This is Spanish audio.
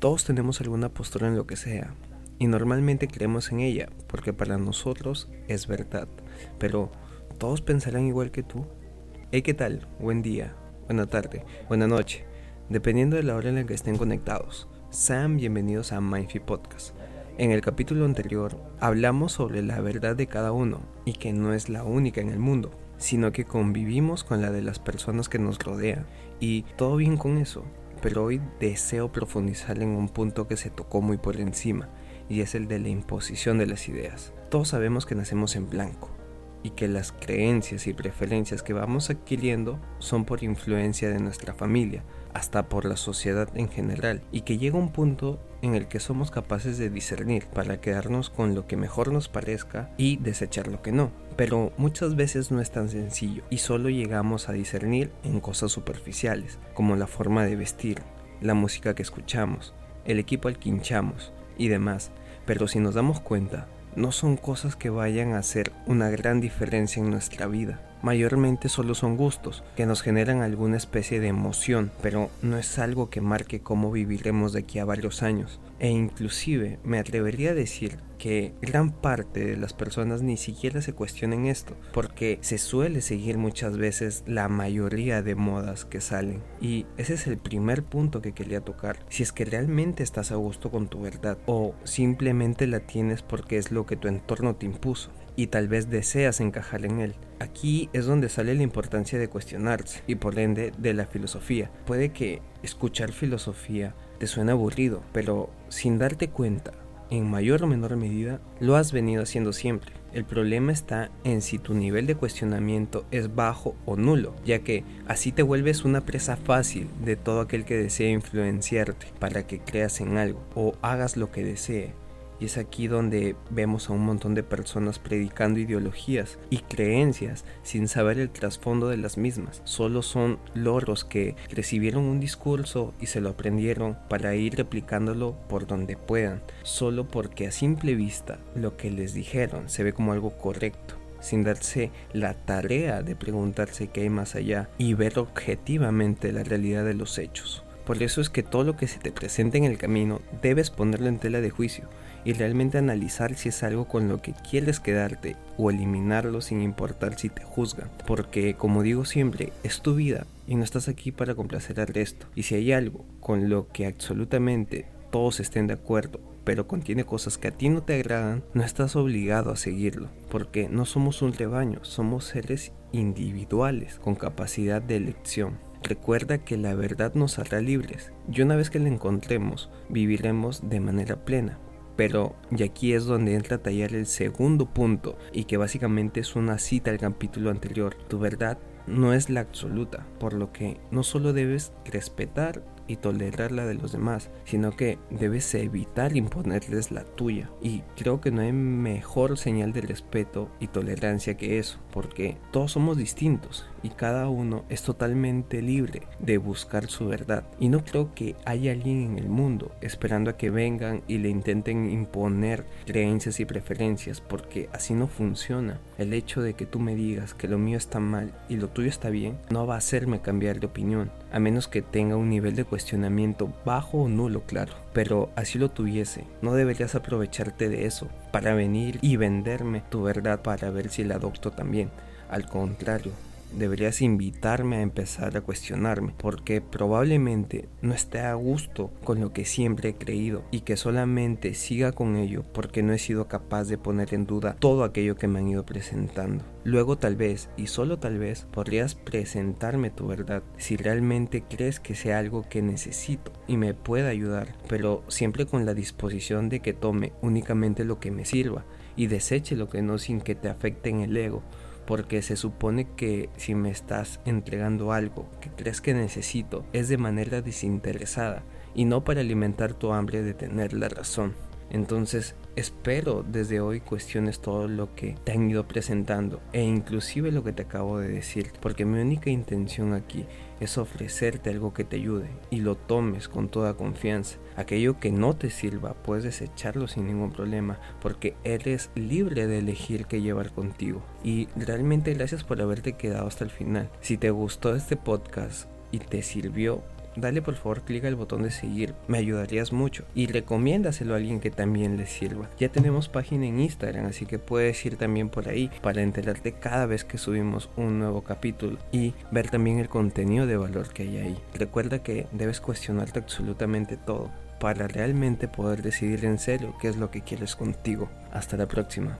Todos tenemos alguna postura en lo que sea y normalmente creemos en ella porque para nosotros es verdad, pero ¿todos pensarán igual que tú? Hey, ¿qué tal? Buen día, buena tarde, buena noche, dependiendo de la hora en la que estén conectados. Sean bienvenidos a Mindful Podcast. En el capítulo anterior hablamos sobre la verdad de cada uno y que no es la única en el mundo, sino que convivimos con la de las personas que nos rodean y todo bien con eso pero hoy deseo profundizar en un punto que se tocó muy por encima, y es el de la imposición de las ideas. Todos sabemos que nacemos en blanco, y que las creencias y preferencias que vamos adquiriendo son por influencia de nuestra familia, hasta por la sociedad en general, y que llega un punto en el que somos capaces de discernir para quedarnos con lo que mejor nos parezca y desechar lo que no. Pero muchas veces no es tan sencillo y solo llegamos a discernir en cosas superficiales, como la forma de vestir, la música que escuchamos, el equipo al que hinchamos y demás. Pero si nos damos cuenta, no son cosas que vayan a hacer una gran diferencia en nuestra vida mayormente solo son gustos que nos generan alguna especie de emoción, pero no es algo que marque cómo viviremos de aquí a varios años. E inclusive me atrevería a decir que gran parte de las personas ni siquiera se cuestionen esto, porque se suele seguir muchas veces la mayoría de modas que salen. Y ese es el primer punto que quería tocar. Si es que realmente estás a gusto con tu verdad o simplemente la tienes porque es lo que tu entorno te impuso y tal vez deseas encajar en él. Aquí es donde sale la importancia de cuestionarse y por ende de la filosofía. Puede que escuchar filosofía te suene aburrido, pero sin darte cuenta, en mayor o menor medida, lo has venido haciendo siempre. El problema está en si tu nivel de cuestionamiento es bajo o nulo, ya que así te vuelves una presa fácil de todo aquel que desea influenciarte para que creas en algo o hagas lo que desee. Y es aquí donde vemos a un montón de personas predicando ideologías y creencias sin saber el trasfondo de las mismas. Solo son loros que recibieron un discurso y se lo aprendieron para ir replicándolo por donde puedan, solo porque a simple vista lo que les dijeron se ve como algo correcto sin darse la tarea de preguntarse qué hay más allá y ver objetivamente la realidad de los hechos. Por eso es que todo lo que se te presenta en el camino debes ponerlo en tela de juicio y realmente analizar si es algo con lo que quieres quedarte o eliminarlo sin importar si te juzgan. Porque como digo siempre, es tu vida y no estás aquí para complacer al resto. Y si hay algo con lo que absolutamente todos estén de acuerdo, pero contiene cosas que a ti no te agradan, no estás obligado a seguirlo, porque no somos un rebaño, somos seres individuales con capacidad de elección. Recuerda que la verdad nos hará libres y una vez que la encontremos, viviremos de manera plena, pero y aquí es donde entra a tallar el segundo punto y que básicamente es una cita al capítulo anterior. Tu verdad no es la absoluta, por lo que no solo debes respetar y tolerar la de los demás, sino que debes evitar imponerles la tuya. Y creo que no hay mejor señal de respeto y tolerancia que eso, porque todos somos distintos y cada uno es totalmente libre de buscar su verdad. Y no creo que haya alguien en el mundo esperando a que vengan y le intenten imponer creencias y preferencias, porque así no funciona. El hecho de que tú me digas que lo mío está mal y lo tuyo está bien, no va a hacerme cambiar de opinión, a menos que tenga un nivel de cuestionamiento bajo o nulo, claro. Pero así lo tuviese, no deberías aprovecharte de eso para venir y venderme tu verdad para ver si la adopto también. Al contrario, deberías invitarme a empezar a cuestionarme, porque probablemente no esté a gusto con lo que siempre he creído y que solamente siga con ello porque no he sido capaz de poner en duda todo aquello que me han ido presentando. Luego tal vez, y solo tal vez, podrías presentarme tu verdad si realmente crees que sea algo que necesito y me pueda ayudar, pero siempre con la disposición de que tome únicamente lo que me sirva y deseche lo que no sin que te afecte en el ego porque se supone que si me estás entregando algo que crees que necesito es de manera desinteresada y no para alimentar tu hambre de tener la razón. Entonces espero desde hoy cuestiones todo lo que te han ido presentando e inclusive lo que te acabo de decir, porque mi única intención aquí es ofrecerte algo que te ayude y lo tomes con toda confianza. Aquello que no te sirva puedes desecharlo sin ningún problema porque eres libre de elegir qué llevar contigo. Y realmente gracias por haberte quedado hasta el final. Si te gustó este podcast y te sirvió, dale por favor clic al botón de seguir, me ayudarías mucho y recomiéndaselo a alguien que también le sirva. Ya tenemos página en Instagram, así que puedes ir también por ahí para enterarte cada vez que subimos un nuevo capítulo y ver también el contenido de valor que hay ahí. Recuerda que debes cuestionarte absolutamente todo para realmente poder decidir en serio qué es lo que quieres contigo. Hasta la próxima.